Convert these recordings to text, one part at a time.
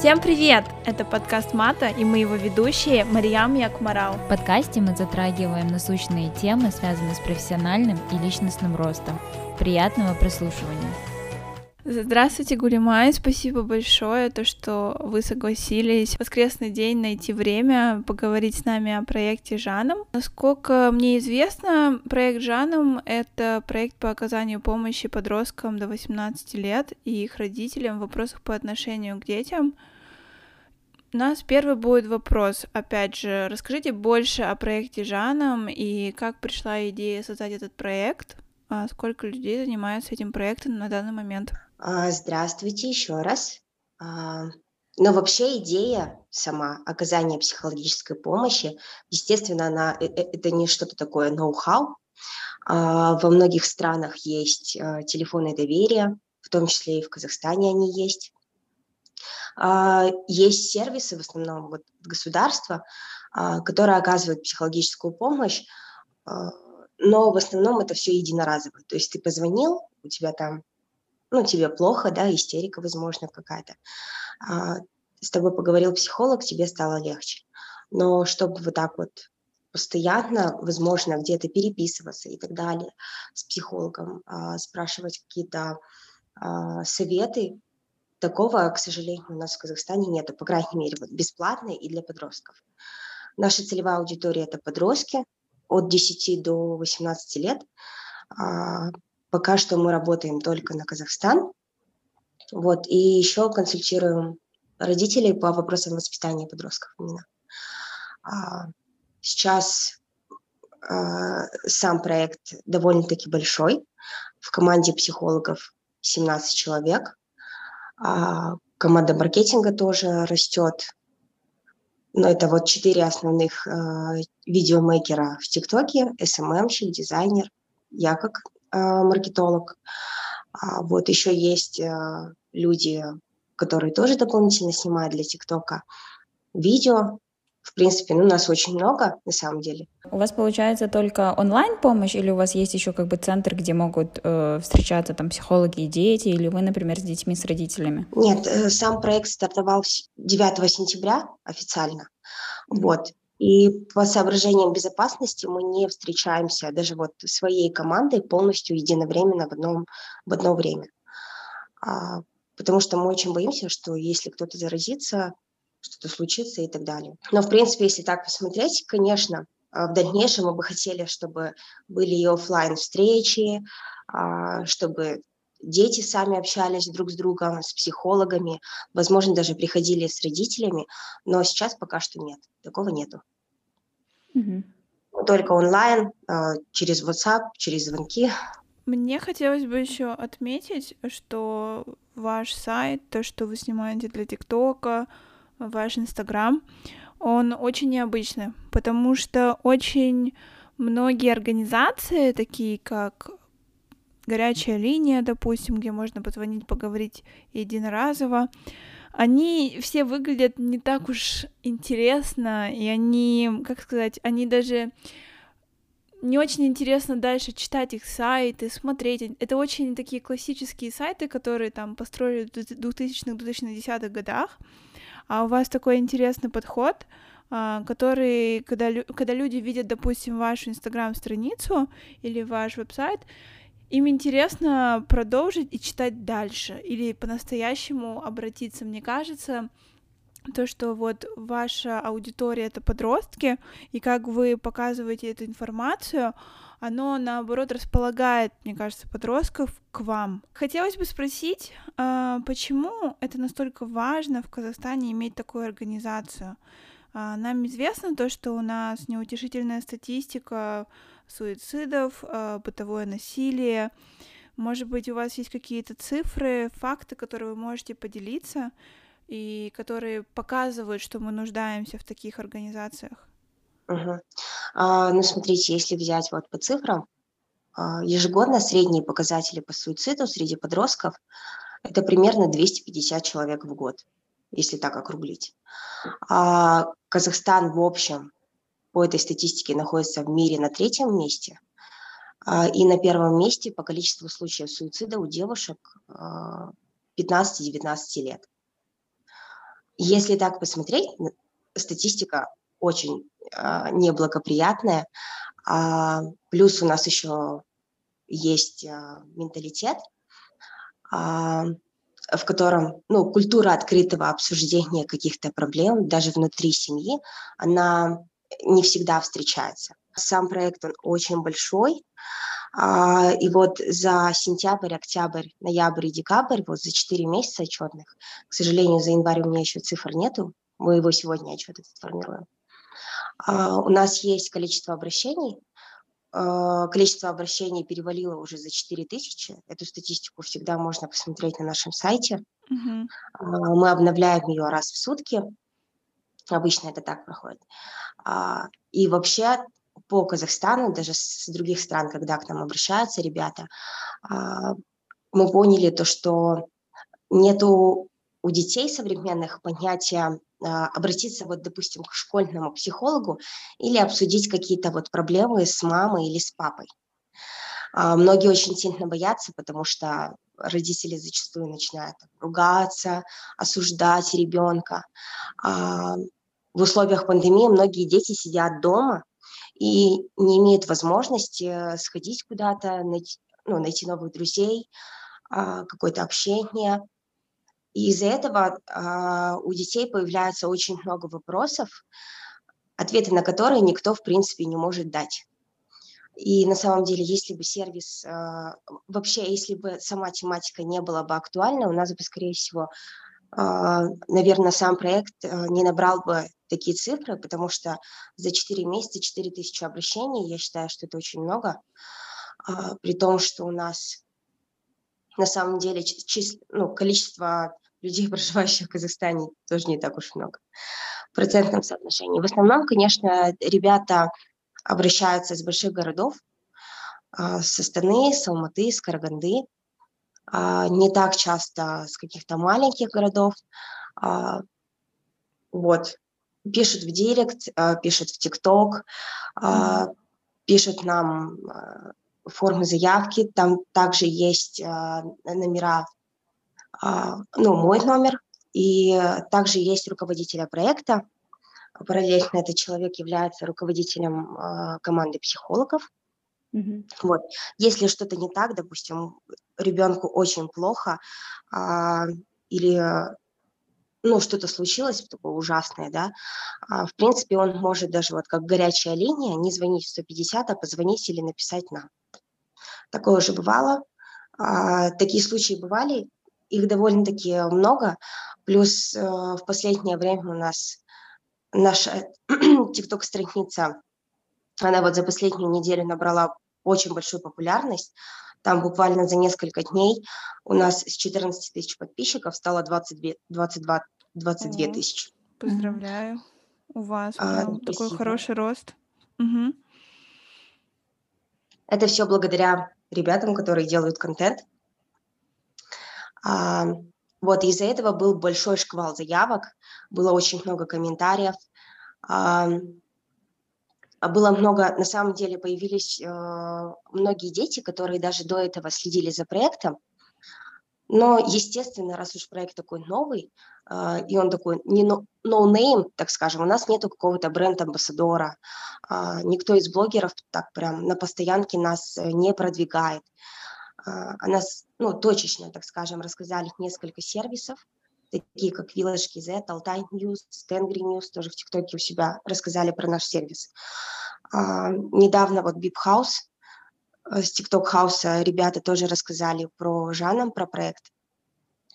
Всем привет! Это подкаст Мата, и мы его ведущие Мариям Якмарал. В подкасте мы затрагиваем насущные темы, связанные с профессиональным и личностным ростом. Приятного прослушивания! Здравствуйте, Гулимай, спасибо большое, то, что вы согласились в воскресный день найти время поговорить с нами о проекте Жаном. Насколько мне известно, проект Жаном — это проект по оказанию помощи подросткам до 18 лет и их родителям в вопросах по отношению к детям. У нас первый будет вопрос. Опять же, расскажите больше о проекте Жаном и как пришла идея создать этот проект, а сколько людей занимаются этим проектом на данный момент. А, здравствуйте еще раз. А, но вообще идея сама оказания психологической помощи, естественно, она э, э, это не что-то такое ноу-хау. А, во многих странах есть телефоны доверия, в том числе и в Казахстане они есть. Есть сервисы, в основном вот государства, которые оказывают психологическую помощь, но в основном это все единоразово. То есть ты позвонил, у тебя там ну, тебе плохо, да, истерика, возможно, какая-то. А, с тобой поговорил психолог, тебе стало легче. Но чтобы вот так вот постоянно, возможно, где-то переписываться и так далее с психологом, а, спрашивать какие-то а, советы, такого, к сожалению, у нас в Казахстане нет, по крайней мере, вот бесплатно и для подростков. Наша целевая аудитория – это подростки от 10 до 18 лет. Пока что мы работаем только на Казахстан. Вот, и еще консультируем родителей по вопросам воспитания подростков именно. А, сейчас а, сам проект довольно-таки большой. В команде психологов 17 человек. А, команда маркетинга тоже растет. Но это вот четыре основных э, видеомейкера в ТикТоке, СММщик, дизайнер, я как маркетолог. А вот еще есть э, люди, которые тоже дополнительно снимают для ТикТока видео. В принципе, ну, нас очень много, на самом деле. У вас получается только онлайн-помощь, или у вас есть еще как бы центр, где могут э, встречаться там психологи и дети, или вы, например, с детьми, с родителями? Нет, э, сам проект стартовал 9 сентября официально. Вот. И по соображениям безопасности мы не встречаемся даже вот своей командой полностью единовременно в, одном, в одно время. А, потому что мы очень боимся, что если кто-то заразится, что-то случится и так далее. Но, в принципе, если так посмотреть, конечно, а, в дальнейшем мы бы хотели, чтобы были и офлайн встречи, а, чтобы дети сами общались друг с другом, с психологами, возможно, даже приходили с родителями, но сейчас пока что нет, такого нету. Угу. Только онлайн, а, через WhatsApp, через звонки. Мне хотелось бы еще отметить, что ваш сайт, то, что вы снимаете для ТикТока, ваш Инстаграм, он очень необычный, потому что очень многие организации, такие как горячая линия, допустим, где можно позвонить, поговорить единоразово, они все выглядят не так уж интересно, и они, как сказать, они даже не очень интересно дальше читать их сайты, смотреть. Это очень такие классические сайты, которые там построили в 2000-2010-х годах. А у вас такой интересный подход, а, который, когда, когда люди видят, допустим, вашу инстаграм-страницу или ваш веб-сайт, им интересно продолжить и читать дальше или по-настоящему обратиться. Мне кажется, то, что вот ваша аудитория это подростки, и как вы показываете эту информацию, оно наоборот располагает, мне кажется, подростков к вам. Хотелось бы спросить, а, почему это настолько важно в Казахстане иметь такую организацию? А, нам известно то, что у нас неутешительная статистика суицидов, а, бытовое насилие. Может быть, у вас есть какие-то цифры, факты, которые вы можете поделиться и которые показывают, что мы нуждаемся в таких организациях? Угу. А, ну, смотрите, если взять вот по цифрам, а, ежегодно средние показатели по суициду среди подростков это примерно 250 человек в год, если так округлить. А Казахстан в общем по этой статистике находится в мире на третьем месте. А, и на первом месте по количеству случаев суицида у девушек 15-19 а, лет. если так посмотреть, статистика очень а, неблагоприятная. Плюс у нас еще есть менталитет, в котором ну, культура открытого обсуждения каких-то проблем даже внутри семьи, она не всегда встречается. Сам проект, он очень большой, а, и вот за сентябрь, октябрь, ноябрь и декабрь, вот за 4 месяца отчетных, к сожалению, за январь у меня еще цифр нету, мы его сегодня отчет этот формируем. А, у нас есть количество обращений, а, количество обращений перевалило уже за 4 тысячи. Эту статистику всегда можно посмотреть на нашем сайте. Uh-huh. Мы обновляем ее раз в сутки. Обычно это так проходит. И вообще по Казахстану, даже с других стран, когда к нам обращаются ребята, мы поняли то, что нету у детей современных понятия а, обратиться, вот, допустим, к школьному психологу или обсудить какие-то вот проблемы с мамой или с папой. А, многие очень сильно боятся, потому что родители зачастую начинают ругаться, осуждать ребенка. А, в условиях пандемии многие дети сидят дома и не имеют возможности сходить куда-то, найти, ну, найти новых друзей, какое-то общение. И из-за этого э, у детей появляется очень много вопросов, ответы на которые никто, в принципе, не может дать. И на самом деле, если бы сервис, э, вообще, если бы сама тематика не была бы актуальна, у нас бы, скорее всего, э, наверное, сам проект э, не набрал бы такие цифры, потому что за 4 месяца 4 тысячи обращений, я считаю, что это очень много, э, при том, что у нас на самом деле чис... ну, количество людей, проживающих в Казахстане, тоже не так уж много в процентном соотношении. В основном, конечно, ребята обращаются из больших городов, а, с Астаны, с Алматы, с Караганды, а, не так часто с каких-то маленьких городов. А, вот, пишут в Директ, пишут в ТикТок, пишут нам формы заявки, там также есть номера а, ну, мой номер, и также есть руководителя проекта. Параллельно этот человек является руководителем а, команды психологов. Mm-hmm. Вот. Если что-то не так, допустим, ребенку очень плохо, а, или ну, что-то случилось такое ужасное, да, а, в принципе, он может даже вот как горячая линия не звонить в 150, а позвонить или написать нам. Такое уже бывало. А, такие случаи бывали, их довольно-таки много. Плюс э, в последнее время у нас наша TikTok-страница, она вот за последнюю неделю набрала очень большую популярность. Там буквально за несколько дней у нас с 14 тысяч подписчиков стало 22, 22, 22 тысячи. Поздравляю. У вас а, такой спасибо. хороший рост. Угу. Это все благодаря ребятам, которые делают контент. А, вот из-за этого был большой шквал заявок, было очень много комментариев, а, было много, на самом деле появились э, многие дети, которые даже до этого следили за проектом, но, естественно, раз уж проект такой новый, э, и он такой не no, no name, так скажем, у нас нету какого-то бренд-амбассадора, э, никто из блогеров так прям на постоянке нас не продвигает. Э, она ну, точечно, так скажем, рассказали несколько сервисов, такие как Village.kz, Altai News, Tengri News, тоже в ТикТоке у себя рассказали про наш сервис. А, недавно вот Bip House э, с TikTok House ребята тоже рассказали про Жаном, про проект.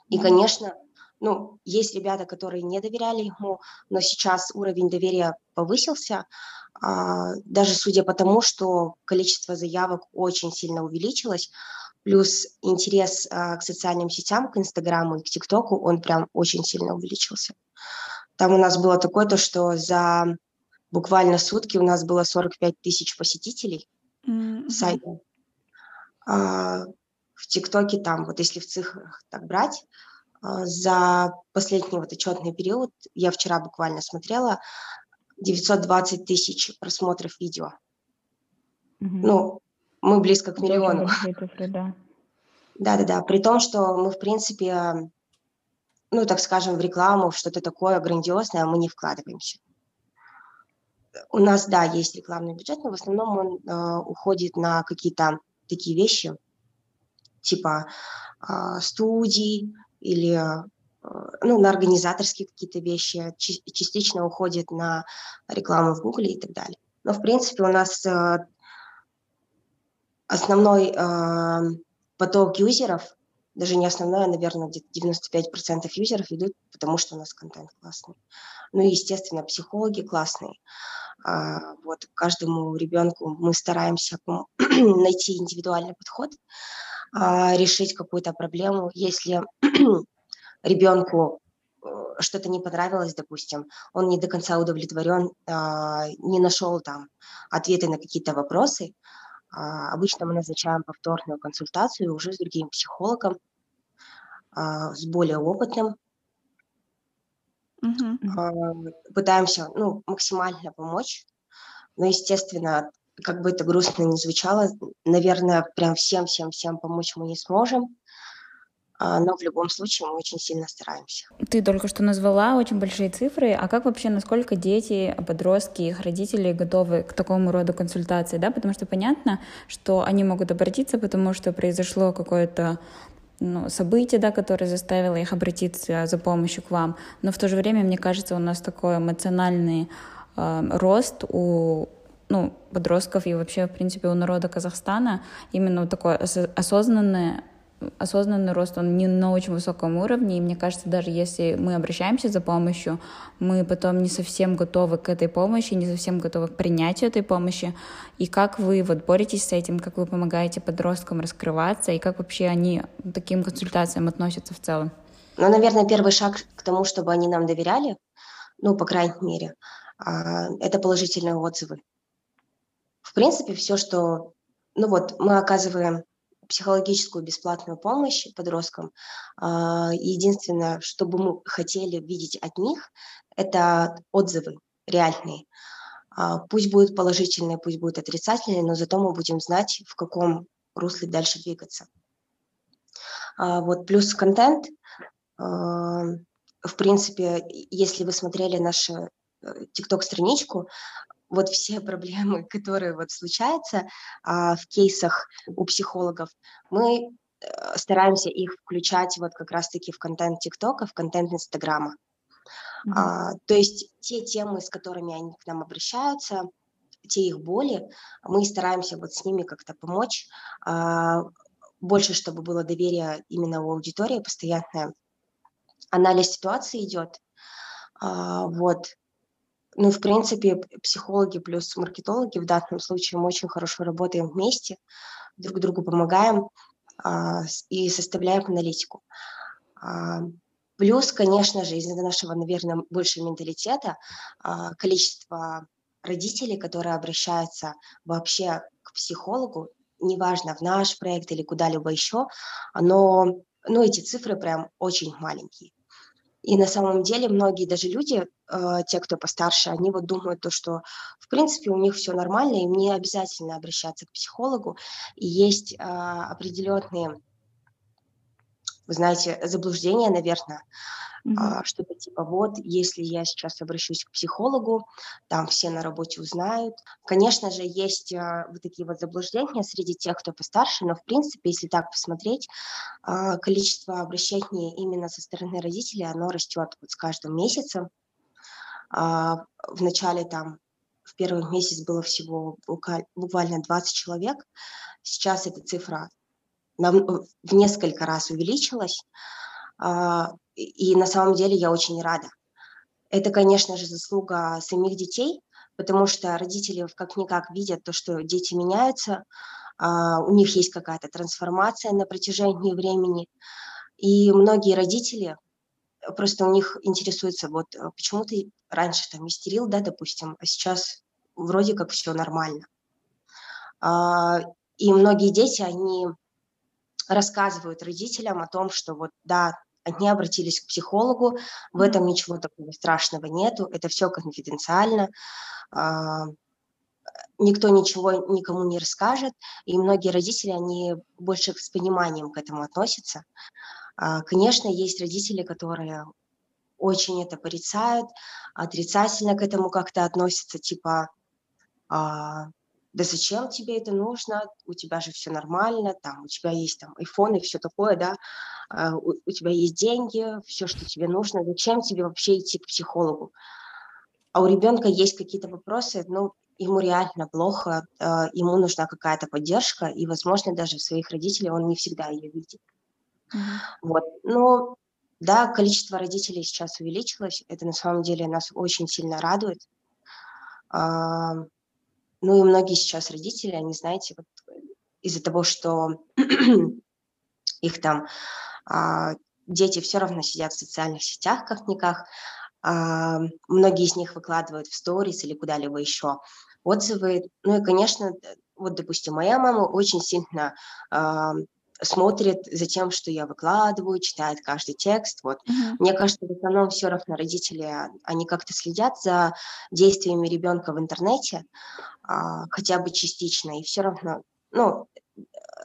И, конечно, ну, есть ребята, которые не доверяли ему, но сейчас уровень доверия повысился, а, даже судя по тому, что количество заявок очень сильно увеличилось, Плюс интерес а, к социальным сетям, к Инстаграму и к ТикТоку, он прям очень сильно увеличился. Там у нас было такое, то, что за буквально сутки у нас было 45 тысяч посетителей mm-hmm. сайта. А, в ТикТоке там, вот если в цифрах так брать, а, за последний вот отчетный период, я вчера буквально смотрела, 920 тысяч просмотров видео. Mm-hmm. Ну, мы близко к миллиону. Да-да-да, при том, что мы, в принципе, ну, так скажем, в рекламу, в что-то такое грандиозное мы не вкладываемся. У нас, да, есть рекламный бюджет, но в основном он э, уходит на какие-то такие вещи, типа э, студий или э, ну, на организаторские какие-то вещи, частично уходит на рекламу в Гугле и так далее. Но, в принципе, у нас э, основной э, поток юзеров, даже не основной, а, наверное, где-то 95% юзеров идут, потому что у нас контент классный. Ну и, естественно, психологи классные. А, вот каждому ребенку мы стараемся найти индивидуальный подход, а, решить какую-то проблему. Если ребенку э, что-то не понравилось, допустим, он не до конца удовлетворен, а, не нашел там ответы на какие-то вопросы, обычно мы назначаем повторную консультацию уже с другим психологом, с более опытным, Uh-huh. Пытаемся ну, максимально помочь. Но, естественно, как бы это грустно ни звучало, наверное, прям всем-всем-всем помочь мы не сможем. А, но в любом случае мы очень сильно стараемся. Ты только что назвала очень большие цифры, а как вообще, насколько дети, подростки, их родители готовы к такому роду консультации, да, потому что понятно, что они могут обратиться, потому что произошло какое-то ну, событие, да, которое заставило их обратиться за помощью к вам. Но в то же время, мне кажется, у нас такой эмоциональный э, рост у ну, подростков и вообще, в принципе, у народа Казахстана именно такое осознанное осознанный рост, он не на очень высоком уровне, и мне кажется, даже если мы обращаемся за помощью, мы потом не совсем готовы к этой помощи, не совсем готовы к принятию этой помощи. И как вы вот боретесь с этим, как вы помогаете подросткам раскрываться, и как вообще они к таким консультациям относятся в целом? Ну, наверное, первый шаг к тому, чтобы они нам доверяли, ну, по крайней мере, а, это положительные отзывы. В принципе, все, что, ну вот, мы оказываем психологическую бесплатную помощь подросткам. А, единственное, что бы мы хотели видеть от них, это отзывы реальные. А, пусть будут положительные, пусть будут отрицательные, но зато мы будем знать, в каком русле дальше двигаться. А, вот плюс контент. В принципе, если вы смотрели нашу TikTok-страничку, э, вот все проблемы, которые вот случаются а, в кейсах у психологов, мы э, стараемся их включать вот как раз-таки в контент ТикТока, в контент Инстаграма. Mm-hmm. А, то есть те темы, с которыми они к нам обращаются, те их боли, мы стараемся вот с ними как-то помочь, а, больше, чтобы было доверие именно у аудитории постоянное. Анализ ситуации идет, а, вот, ну, в принципе, психологи плюс маркетологи в данном случае мы очень хорошо работаем вместе, друг другу помогаем а, и составляем аналитику. А, плюс, конечно же, из-за нашего, наверное, большего менталитета, а, количество родителей, которые обращаются вообще к психологу, неважно, в наш проект или куда-либо еще, оно, ну, эти цифры прям очень маленькие. И на самом деле многие даже люди, э, те, кто постарше, они вот думают то, что в принципе у них все нормально, им не обязательно обращаться к психологу. И есть э, определенные, вы знаете, заблуждения, наверное, Mm-hmm. Что-то типа вот, если я сейчас обращусь к психологу, там все на работе узнают. Конечно же, есть а, вот такие вот заблуждения среди тех, кто постарше, но в принципе, если так посмотреть, а, количество обращений именно со стороны родителей, оно растет вот с каждым месяцем. В начале там в первый месяц было всего буквально 20 человек. Сейчас эта цифра в несколько раз увеличилась. И на самом деле я очень рада. Это, конечно же, заслуга самих детей, потому что родители как-никак видят то, что дети меняются, а, у них есть какая-то трансформация на протяжении времени. И многие родители просто у них интересуются, вот э, почему ты раньше там истерил, да, допустим, а сейчас вроде как все нормально. А, и многие дети, они рассказывают родителям о том, что вот да, они обратились к психологу, в этом ничего такого страшного нету, это все конфиденциально. А, никто ничего никому не расскажет, и многие родители, они больше с пониманием к этому относятся. А, конечно, есть родители, которые очень это порицают, отрицательно к этому как-то относятся, типа, а, да зачем тебе это нужно, у тебя же все нормально, там, у тебя есть там iPhone и все такое, да, а, у, у тебя есть деньги, все, что тебе нужно, зачем тебе вообще идти к психологу? А у ребенка есть какие-то вопросы, ну, ему реально плохо, э, ему нужна какая-то поддержка, и, возможно, даже своих родителей он не всегда ее видит. Mm-hmm. Вот, но да, количество родителей сейчас увеличилось, это на самом деле нас очень сильно радует. А, ну и многие сейчас родители, они, знаете, вот из-за того, что их там а, дети все равно сидят в социальных сетях, как-никак, а, многие из них выкладывают в сторис или куда-либо еще отзывы. Ну и, конечно, вот, допустим, моя мама очень сильно смотрит за тем, что я выкладываю, читает каждый текст. Вот. Uh-huh. Мне кажется, в основном все равно родители, а, они как-то следят за действиями ребенка в интернете, а, хотя бы частично, и все равно, ну,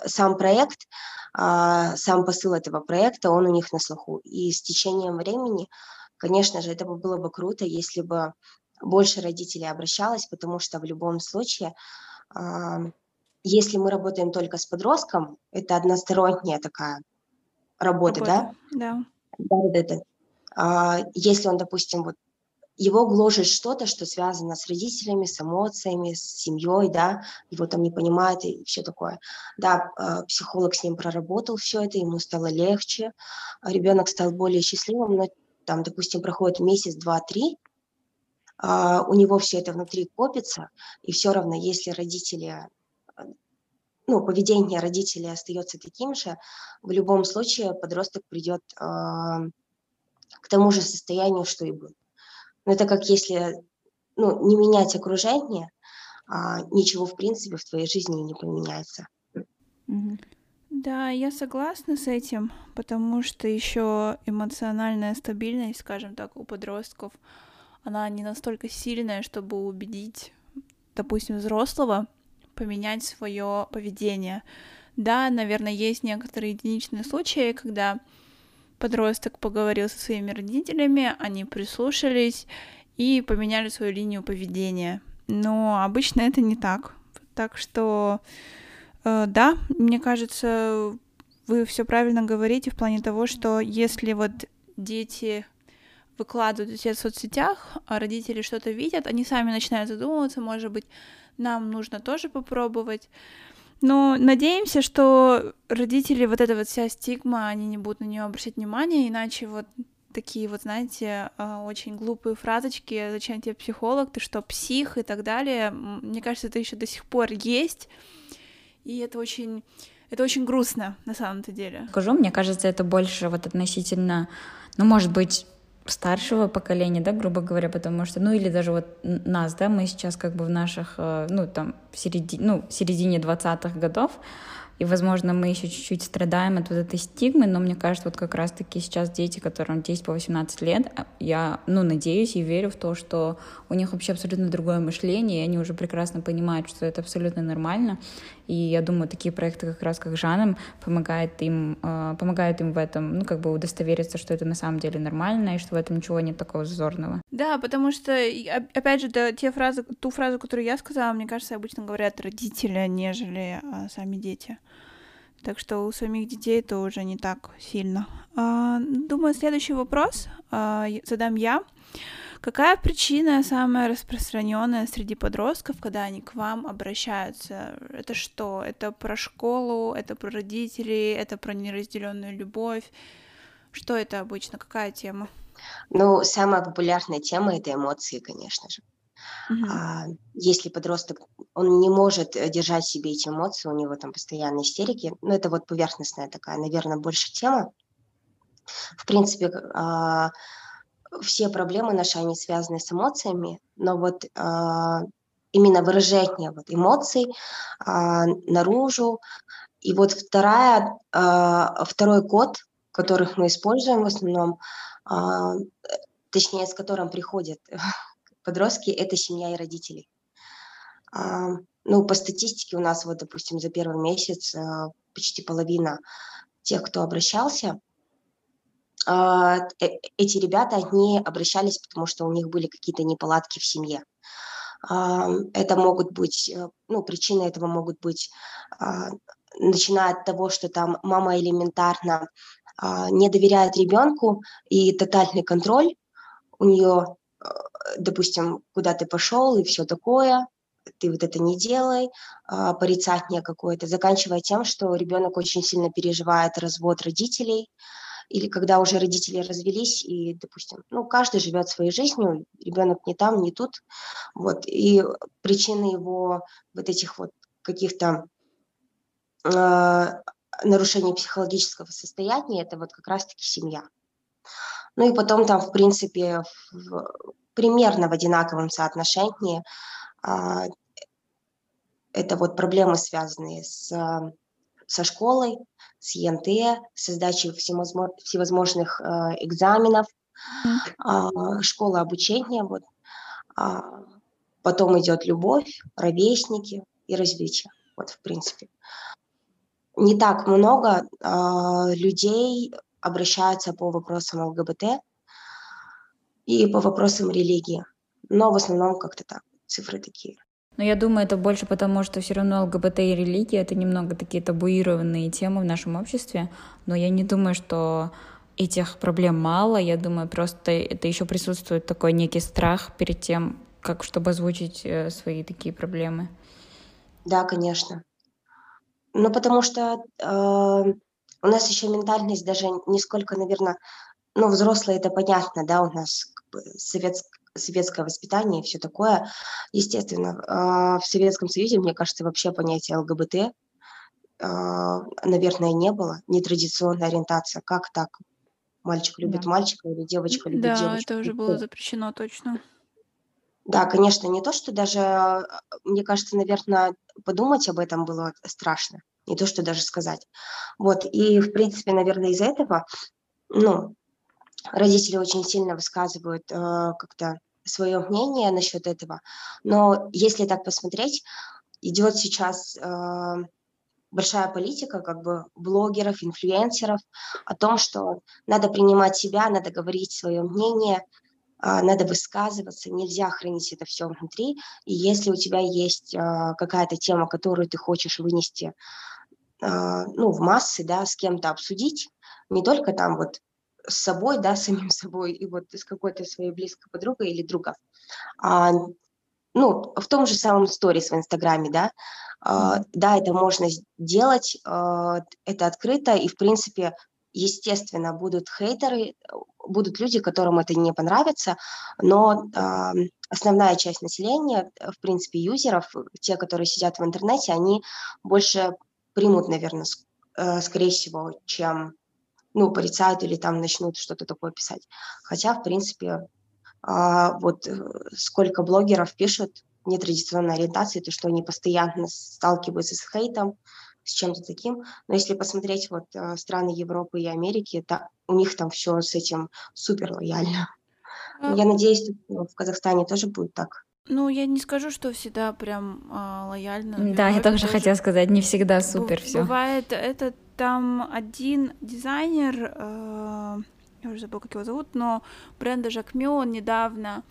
сам проект, а, сам посыл этого проекта, он у них на слуху. И с течением времени, конечно же, это было бы круто, если бы больше родителей обращалось, потому что в любом случае если мы работаем только с подростком, это односторонняя такая работа, работа да? Да. Да, да, А, если он, допустим, вот его гложет что-то, что связано с родителями, с эмоциями, с семьей, да, его там не понимает и все такое. Да, а, психолог с ним проработал все это, ему стало легче, ребенок стал более счастливым, но там, допустим, проходит месяц, два, три, а, у него все это внутри копится, и все равно, если родители ну, поведение родителей остается таким же, в любом случае подросток придет э, к тому же состоянию, что и был. Но это как если ну, не менять окружение, а ничего в принципе в твоей жизни не поменяется. Да, я согласна с этим, потому что еще эмоциональная стабильность, скажем так, у подростков, она не настолько сильная, чтобы убедить, допустим, взрослого поменять свое поведение. Да, наверное, есть некоторые единичные случаи, когда подросток поговорил со своими родителями, они прислушались и поменяли свою линию поведения. Но обычно это не так. Так что, э, да, мне кажется, вы все правильно говорите в плане того, что если вот дети выкладывают себя в соцсетях, а родители что-то видят, они сами начинают задумываться, может быть, нам нужно тоже попробовать. Но надеемся, что родители, вот эта вот вся стигма, они не будут на нее обращать внимание, иначе вот такие вот, знаете, а, очень глупые фразочки, зачем тебе психолог, ты что, псих и так далее, мне кажется, это еще до сих пор есть, и это очень, это очень грустно на самом-то деле. Скажу, мне кажется, это больше вот относительно, ну, может быть, старшего поколения, да, грубо говоря, потому что, ну или даже вот нас, да, мы сейчас как бы в наших, э, ну там, в середине, ну, середине 20-х годов, и, возможно, мы еще чуть-чуть страдаем от вот этой стигмы, но мне кажется, вот как раз-таки сейчас дети, которым 10 по 18 лет, а, я, ну, надеюсь и верю в то, что у них вообще абсолютно другое мышление, и они уже прекрасно понимают, что это абсолютно нормально. И я думаю, такие проекты, как раз как Жаном, помогают им, э, помогают им в этом, ну, как бы удостовериться, что это на самом деле нормально, и что в этом ничего нет такого зазорного. Да, потому что, опять же, да, те фразы, ту фразу, которую я сказала, мне кажется, обычно говорят родители, нежели а, сами дети. Так что у самих детей это уже не так сильно. А, думаю, следующий вопрос а, задам я. Какая причина самая распространенная среди подростков, когда они к вам обращаются? Это что? Это про школу, это про родителей, это про неразделенную любовь? Что это обычно? Какая тема? Ну, самая популярная тема это эмоции, конечно же. А, если подросток, он не может э, держать себе эти эмоции, у него там постоянные истерики, ну это вот поверхностная такая, наверное, больше тема. В принципе, а, все проблемы наши, они связаны с эмоциями, но вот а, именно выражение вот эмоций наружу. И вот вторая, второй код, которых мы используем в основном, точнее, с которым приходят подростки, это семья и родители. А, ну, по статистике у нас вот, допустим, за первый месяц а, почти половина тех, кто обращался, а, э, эти ребята, они обращались, потому что у них были какие-то неполадки в семье. Это могут быть, э, ну, причины этого могут быть, начиная от того, что там мама элементарно не доверяет ребенку и тотальный контроль у нее, допустим, куда ты пошел и все такое, ты вот это не делай, порицание какое-то, заканчивая тем, что ребенок очень сильно переживает развод родителей, или когда уже родители развелись, и, допустим, ну, каждый живет своей жизнью, ребенок не там, не тут, вот, и причины его вот этих вот каких-то э, нарушений психологического состояния, это вот как раз-таки семья. Ну и потом там, в принципе, в, примерно в одинаковом соотношении э, это вот проблемы, связанные с, со школой, с ЕНТ, с сдачей всевозможных э, экзаменов, mm-hmm. школа обучения. Вот. А потом идет любовь, ровесники и развитие. Вот, в принципе. Не так много э, людей обращаются по вопросам ЛГБТ и по вопросам религии. Но в основном как-то так, цифры такие. Но я думаю, это больше потому, что все равно ЛГБТ и религия — это немного такие табуированные темы в нашем обществе, но я не думаю, что этих проблем мало, я думаю, просто это еще присутствует такой некий страх перед тем, как чтобы озвучить э, свои такие проблемы. Да, конечно. Ну, потому что э, у нас еще ментальность даже не сколько, наверное, ну, взрослые это понятно, да, у нас как бы совет, советское воспитание и все такое. Естественно, а, в Советском Союзе, мне кажется, вообще понятия ЛГБТ, а, наверное, не было. Нетрадиционная ориентация. Как так? Мальчик любит да. мальчика или девочка любит да, девочку? Да, это уже было запрещено точно. Да, конечно, не то, что даже, мне кажется, наверное, подумать об этом было страшно, не то, что даже сказать. Вот, и, в принципе, наверное, из-за этого, ну, родители очень сильно высказывают э, как-то свое мнение насчет этого. Но если так посмотреть, идет сейчас э, большая политика как бы блогеров, инфлюенсеров о том, что надо принимать себя, надо говорить свое мнение, надо высказываться, нельзя хранить это все внутри. И если у тебя есть э, какая-то тема, которую ты хочешь вынести э, ну, в массы, да, с кем-то обсудить, не только там вот с собой, да, с самим собой и вот с какой-то своей близкой подругой или другом. А, ну, в том же самом сторис в Инстаграме, да, а, да, это можно сделать, а, это открыто, и, в принципе, естественно, будут хейтеры, будут люди, которым это не понравится, но а, основная часть населения, в принципе, юзеров, те, которые сидят в интернете, они больше примут, наверное, э, скорее всего, чем ну, порицают или там начнут что-то такое писать. Хотя, в принципе, а, вот э, сколько блогеров пишут нетрадиционной ориентации, то, что они постоянно сталкиваются с хейтом, с чем-то таким. Но если посмотреть вот э, страны Европы и Америки, это, у них там все с этим супер лояльно. А... Я надеюсь, что в Казахстане тоже будет так. Ну, я не скажу, что всегда прям а, лояльно. Да, я тоже хотела сказать, не всегда супер все. Бывает это там один дизайнер, э, я уже забыла, как его зовут, но бренда Жакмё, он недавно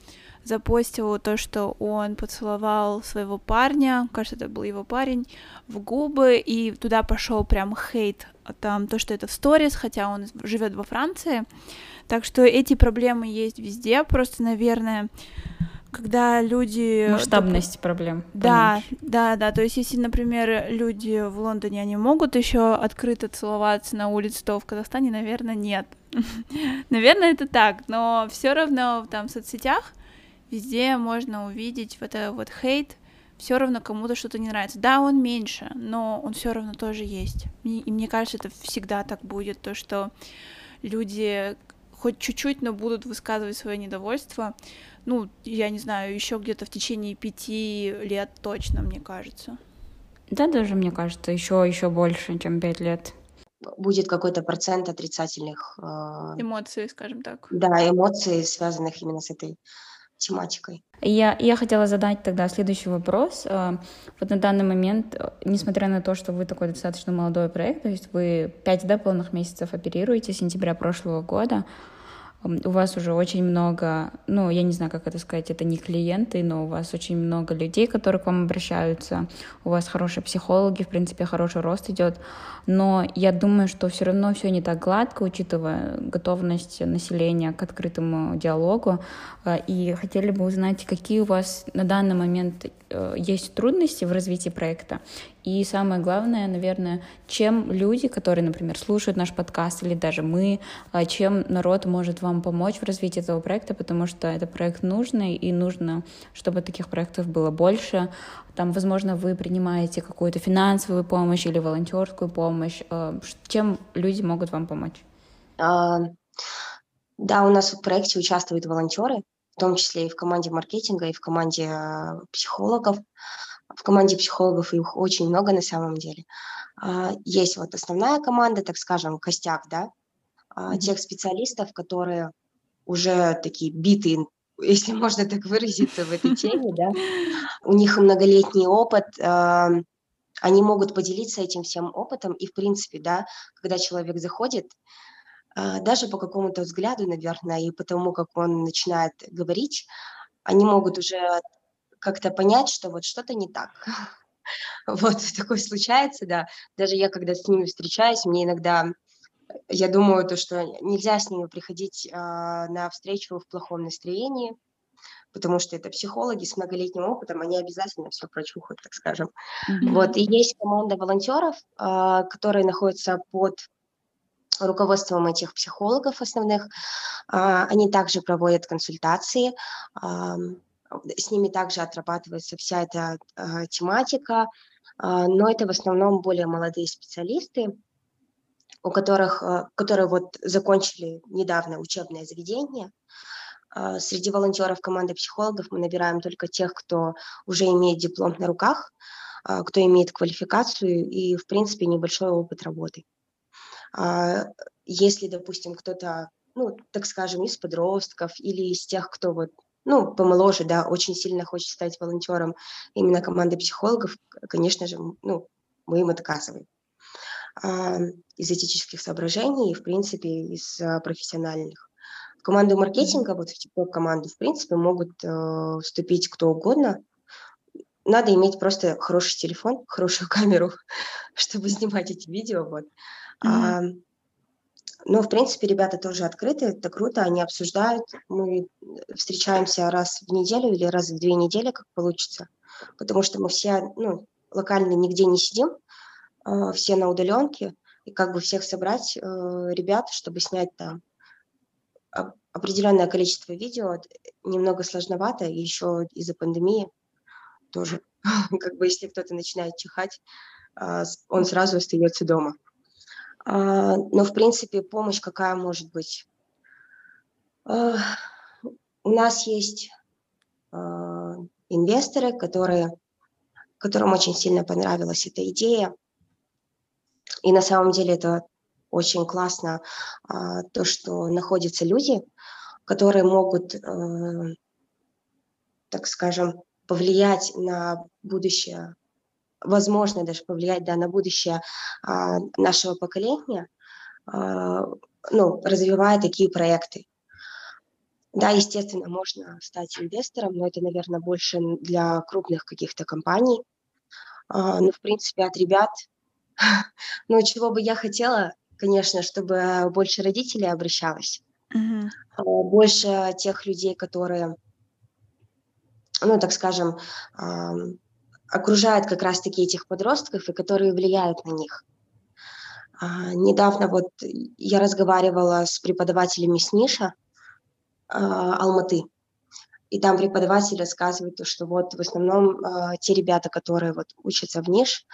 запостил то, что он поцеловал своего парня, кажется, это был его парень, в губы, и туда пошел прям хейт, там то, что это в сторис, хотя он живет во Франции, так что эти проблемы есть везде, просто, наверное, когда люди... Масштабность так... проблем. Да, поменьше. да, да. То есть, если, например, люди в Лондоне, они могут еще открыто целоваться на улице, то в Казахстане, наверное, нет. наверное, это так, но все равно там в соцсетях везде можно увидеть вот этот вот хейт, все равно кому-то что-то не нравится. Да, он меньше, но он все равно тоже есть. И мне кажется, это всегда так будет, то, что люди хоть чуть-чуть, но будут высказывать свое недовольство, ну, я не знаю, еще где-то в течение пяти лет точно, мне кажется. Да, даже мне кажется, еще еще больше, чем пять лет. Будет какой-то процент отрицательных э... эмоций, скажем так. Да, эмоций, связанных именно с этой тематикой. Я, я хотела задать тогда следующий вопрос. Э, вот на данный момент, э, несмотря на то, что вы такой достаточно молодой проект, то есть вы пять да, полных месяцев оперируете сентября прошлого года, у вас уже очень много, ну, я не знаю, как это сказать, это не клиенты, но у вас очень много людей, которые к вам обращаются, у вас хорошие психологи, в принципе, хороший рост идет, но я думаю, что все равно все не так гладко, учитывая готовность населения к открытому диалогу, э, и хотели бы узнать, какие у вас на данный момент есть трудности в развитии проекта, и самое главное, наверное, чем люди, которые, например, слушают наш подкаст, или даже мы, а, чем народ может вам помочь в развитии этого проекта, потому что это проект нужный, и нужно, чтобы таких проектов было больше. Там, возможно, вы принимаете какую-то финансовую помощь или волонтерскую помощь. А, чем люди могут вам помочь? А, да, у нас в проекте участвуют волонтеры, в том числе и в команде маркетинга, и в команде психологов. В команде психологов их очень много на самом деле. А, есть вот основная команда, так скажем, костяк, да, mm-hmm. тех специалистов, которые уже такие битые, если можно так выразиться в этой теме, да, у них многолетний опыт, они могут поделиться этим всем опытом, и в принципе, да, когда человек заходит, а, даже по какому-то взгляду, наверное, и потому, как он начинает говорить, они могут уже как-то понять, что вот что-то не так. Вот такое случается, да. Даже я, когда с ними встречаюсь, мне иногда, я думаю, то, что нельзя с ними приходить э, на встречу в плохом настроении, потому что это психологи с многолетним опытом, они обязательно все прочухают, так скажем. Mm-hmm. Вот, и есть команда волонтеров, э, которые находятся под руководством этих психологов основных. Э, они также проводят консультации, э, с ними также отрабатывается вся эта э, тематика, но это в основном более молодые специалисты, у которых, которые вот закончили недавно учебное заведение. Среди волонтеров команды психологов мы набираем только тех, кто уже имеет диплом на руках, кто имеет квалификацию и, в принципе, небольшой опыт работы. Э, если, допустим, кто-то, ну, так скажем, из подростков или из тех, кто вот ну, помоложе, да, очень сильно хочет стать волонтером именно команды психологов, конечно же, ну, мы им отказываем. А, из этических соображений и, в принципе, из а, профессиональных. В команду маркетинга, вот в TikTok команду, в принципе, могут э, вступить кто угодно. Надо иметь просто хороший телефон, хорошую камеру, чтобы снимать эти видео. Вот. Mm-hmm. Но, в принципе, ребята тоже открыты, это круто, они обсуждают. Мы встречаемся раз в неделю или раз в две недели, как получится, потому что мы все ну, локально нигде не сидим, а, все на удаленке, и как бы всех собрать э, ребят, чтобы снять там определенное количество видео, немного сложновато, еще из-за пандемии тоже, как бы если кто-то начинает чихать, а, он сразу остается дома. А, но, в принципе, помощь какая может быть? А, у нас есть а, инвесторы, которые, которым очень сильно понравилась эта идея. И на самом деле это очень классно, то, что находятся люди, которые могут, э, так скажем, повлиять на будущее возможно даже повлиять да, на будущее а, нашего поколения, а, ну, развивая такие проекты. Да, естественно, можно стать инвестором, но это, наверное, больше для крупных каких-то компаний. А, ну, в принципе, от ребят, ну, чего бы я хотела, конечно, чтобы больше родителей обращалось, uh-huh. больше тех людей, которые, ну, так скажем, окружают как раз-таки этих подростков и которые влияют на них. А, недавно вот я разговаривала с преподавателями СНИШа а, Алматы, и там преподаватель рассказывает, что вот в основном а, те ребята, которые вот учатся в НИШ,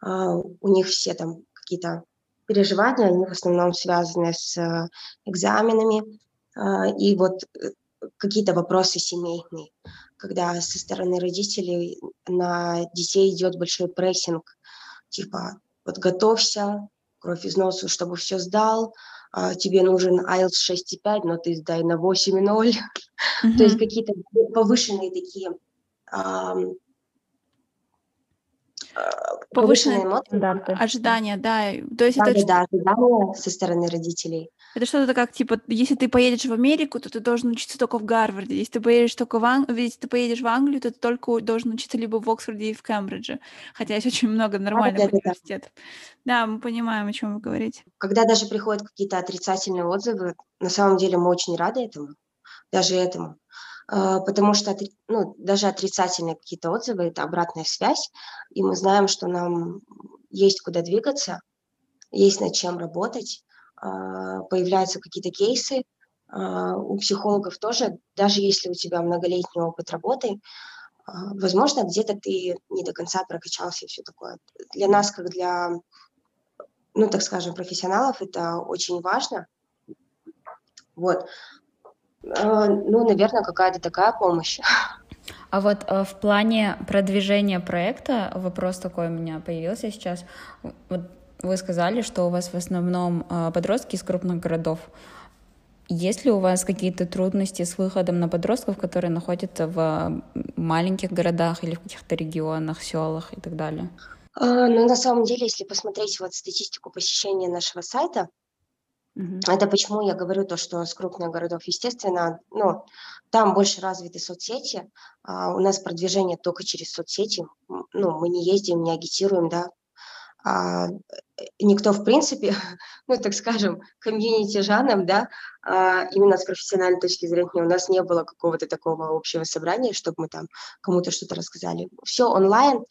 а, у них все там какие-то переживания, они в основном связаны с а, экзаменами, и вот э, какие-то вопросы семейные когда со стороны родителей на детей идет большой прессинг, типа вот готовься, кровь из носу, чтобы все сдал, а, тебе нужен IELTS 6,5, но ты сдай на 8,0. То есть какие-то повышенные такие повышенные эмоции, ожидания, да. То есть да, это да, да, ожидания со стороны родителей. Это что-то как, типа, если ты поедешь в Америку, то ты должен учиться только в Гарварде. Если ты поедешь только в Ан... если ты поедешь в Англию, то ты только должен учиться либо в Оксфорде и в Кембридже. Хотя есть очень много нормальных а, да, университетов. Да. да, мы понимаем, о чем вы говорите. Когда даже приходят какие-то отрицательные отзывы, на самом деле мы очень рады этому, даже этому. А, потому что ну, даже отрицательные какие-то отзывы – это обратная связь, и мы знаем, что нам есть куда двигаться, есть над чем работать, а, появляются какие-то кейсы, а, у психологов тоже, даже если у тебя многолетний опыт работы, возможно, где-то ты не до конца прокачался и все такое. Для нас, как для, ну, так скажем, профессионалов, это очень важно. Вот. А, ну, наверное, какая-то такая помощь. А вот э, в плане продвижения проекта вопрос такой у меня появился сейчас. Вот вы сказали, что у вас в основном э, подростки из крупных городов. Есть ли у вас какие-то трудности с выходом на подростков, которые находятся в маленьких городах или в каких-то регионах, селах и так далее? А, ну, на самом деле, если посмотреть вот статистику посещения нашего сайта, это почему я говорю то, что с крупных городов, естественно, ну, там больше развиты соцсети, а у нас продвижение только через соцсети, ну, мы не ездим, не агитируем, да, а, э, никто, в принципе, ну, так скажем, комьюнити жаном, да, а, именно с профессиональной точки зрения у нас не было какого-то такого общего собрания, чтобы мы там кому-то что-то рассказали. Все онлайн,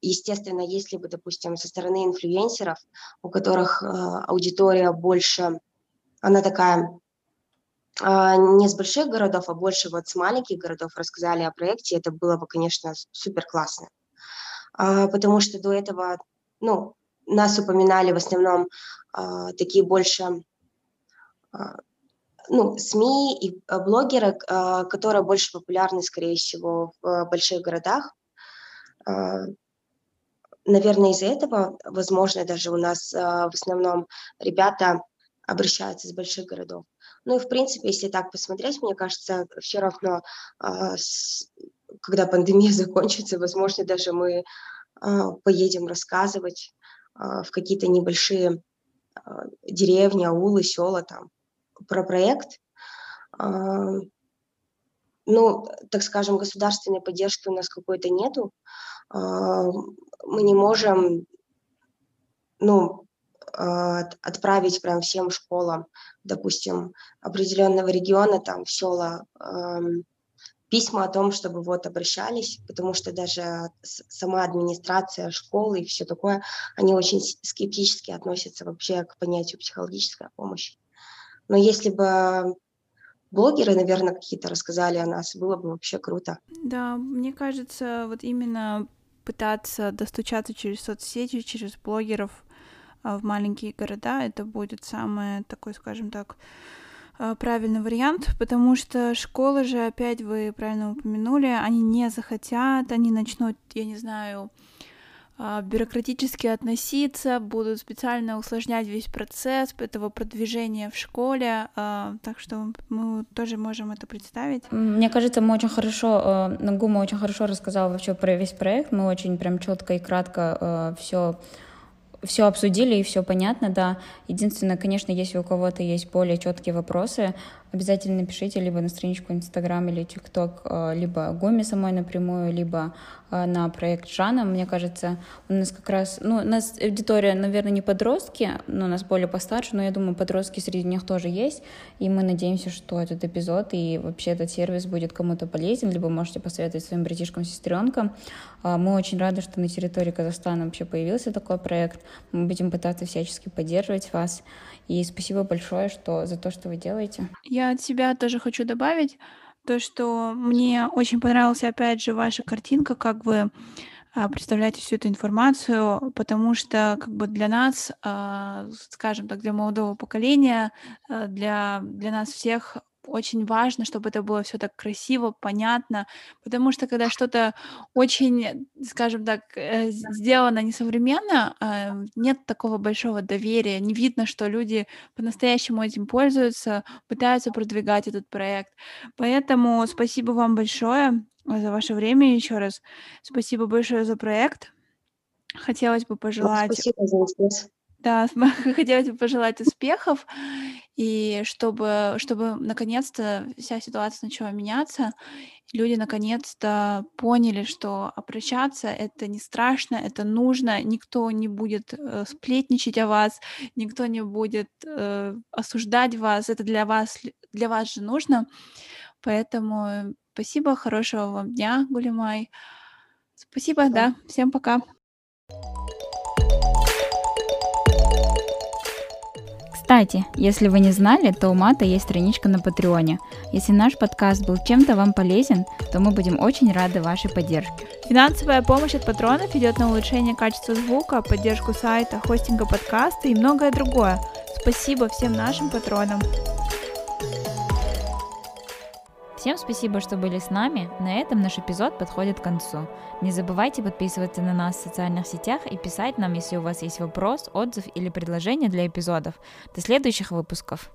естественно, если бы, допустим, со стороны инфлюенсеров, у которых а, аудитория больше, она такая а, не с больших городов, а больше вот с маленьких городов рассказали о проекте, это было бы, конечно, супер классно. Потому что до этого, ну, нас упоминали в основном такие больше ну, СМИ и блогеры, которые больше популярны, скорее всего, в больших городах. А, наверное, из-за этого, возможно, даже у нас а, в основном ребята обращаются из больших городов. Ну и, в принципе, если так посмотреть, мне кажется, все равно, а, когда пандемия закончится, возможно, даже мы поедем рассказывать в какие-то небольшие деревни, аулы, села там про проект ну, так скажем, государственной поддержки у нас какой-то нету. А, мы не можем, ну, а, отправить прям всем школам, допустим, определенного региона, там, в села, письма о том, чтобы вот обращались, потому что даже сама администрация школы и все такое, они очень скептически относятся вообще к понятию психологическая помощь. Но если бы блогеры, наверное, какие-то рассказали о нас, было бы вообще круто. Да, мне кажется, вот именно пытаться достучаться через соцсети, через блогеров а, в маленькие города, это будет самый такой, скажем так, а, правильный вариант, потому что школы же, опять вы правильно упомянули, они не захотят, они начнут, я не знаю, бюрократически относиться, будут специально усложнять весь процесс этого продвижения в школе, а, так что мы тоже можем это представить. Мне кажется, мы очень хорошо, э, Нагума очень хорошо рассказал вообще про весь проект, мы очень прям четко и кратко э, все все обсудили и все понятно, да. Единственное, конечно, если у кого-то есть более четкие вопросы, обязательно напишите либо на страничку Инстаграм или ТикТок, э, либо Гоме самой напрямую, либо э, на проект Жана. Мне кажется, у нас как раз, ну, у нас аудитория, наверное, не подростки, но у нас более постарше, но я думаю, подростки среди них тоже есть, и мы надеемся, что этот эпизод и вообще этот сервис будет кому-то полезен, либо можете посоветовать своим братишкам, сестренкам. А, мы очень рады, что на территории Казахстана вообще появился такой проект. Мы будем пытаться всячески поддерживать вас. И спасибо большое что, за то, что вы делаете. Я от себя тоже хочу добавить то, что мне очень понравилась, опять же, ваша картинка, как вы а, представляете всю эту информацию, потому что как бы для нас, а, скажем так, для молодого поколения, а, для, для нас всех очень важно, чтобы это было все так красиво, понятно, потому что когда что-то очень, скажем так, э, сделано несовременно, а, нет такого большого доверия, не видно, что люди по-настоящему этим пользуются, пытаются продвигать этот проект. Поэтому спасибо вам большое за ваше время еще раз. Спасибо большое за проект. Хотелось бы пожелать... Спасибо за интерес. Да, хотелось бы пожелать успехов, и чтобы, чтобы наконец-то вся ситуация начала меняться, люди наконец-то поняли, что обращаться это не страшно, это нужно, никто не будет э, сплетничать о вас, никто не будет э, осуждать вас, это для вас, для вас же нужно. Поэтому спасибо, хорошего вам дня, Гулимай. Спасибо, да, да всем пока. Кстати, если вы не знали, то у Мата есть страничка на Патреоне. Если наш подкаст был чем-то вам полезен, то мы будем очень рады вашей поддержке. Финансовая помощь от патронов идет на улучшение качества звука, поддержку сайта, хостинга подкаста и многое другое. Спасибо всем нашим патронам. Всем спасибо, что были с нами. На этом наш эпизод подходит к концу. Не забывайте подписываться на нас в социальных сетях и писать нам, если у вас есть вопрос, отзыв или предложение для эпизодов. До следующих выпусков.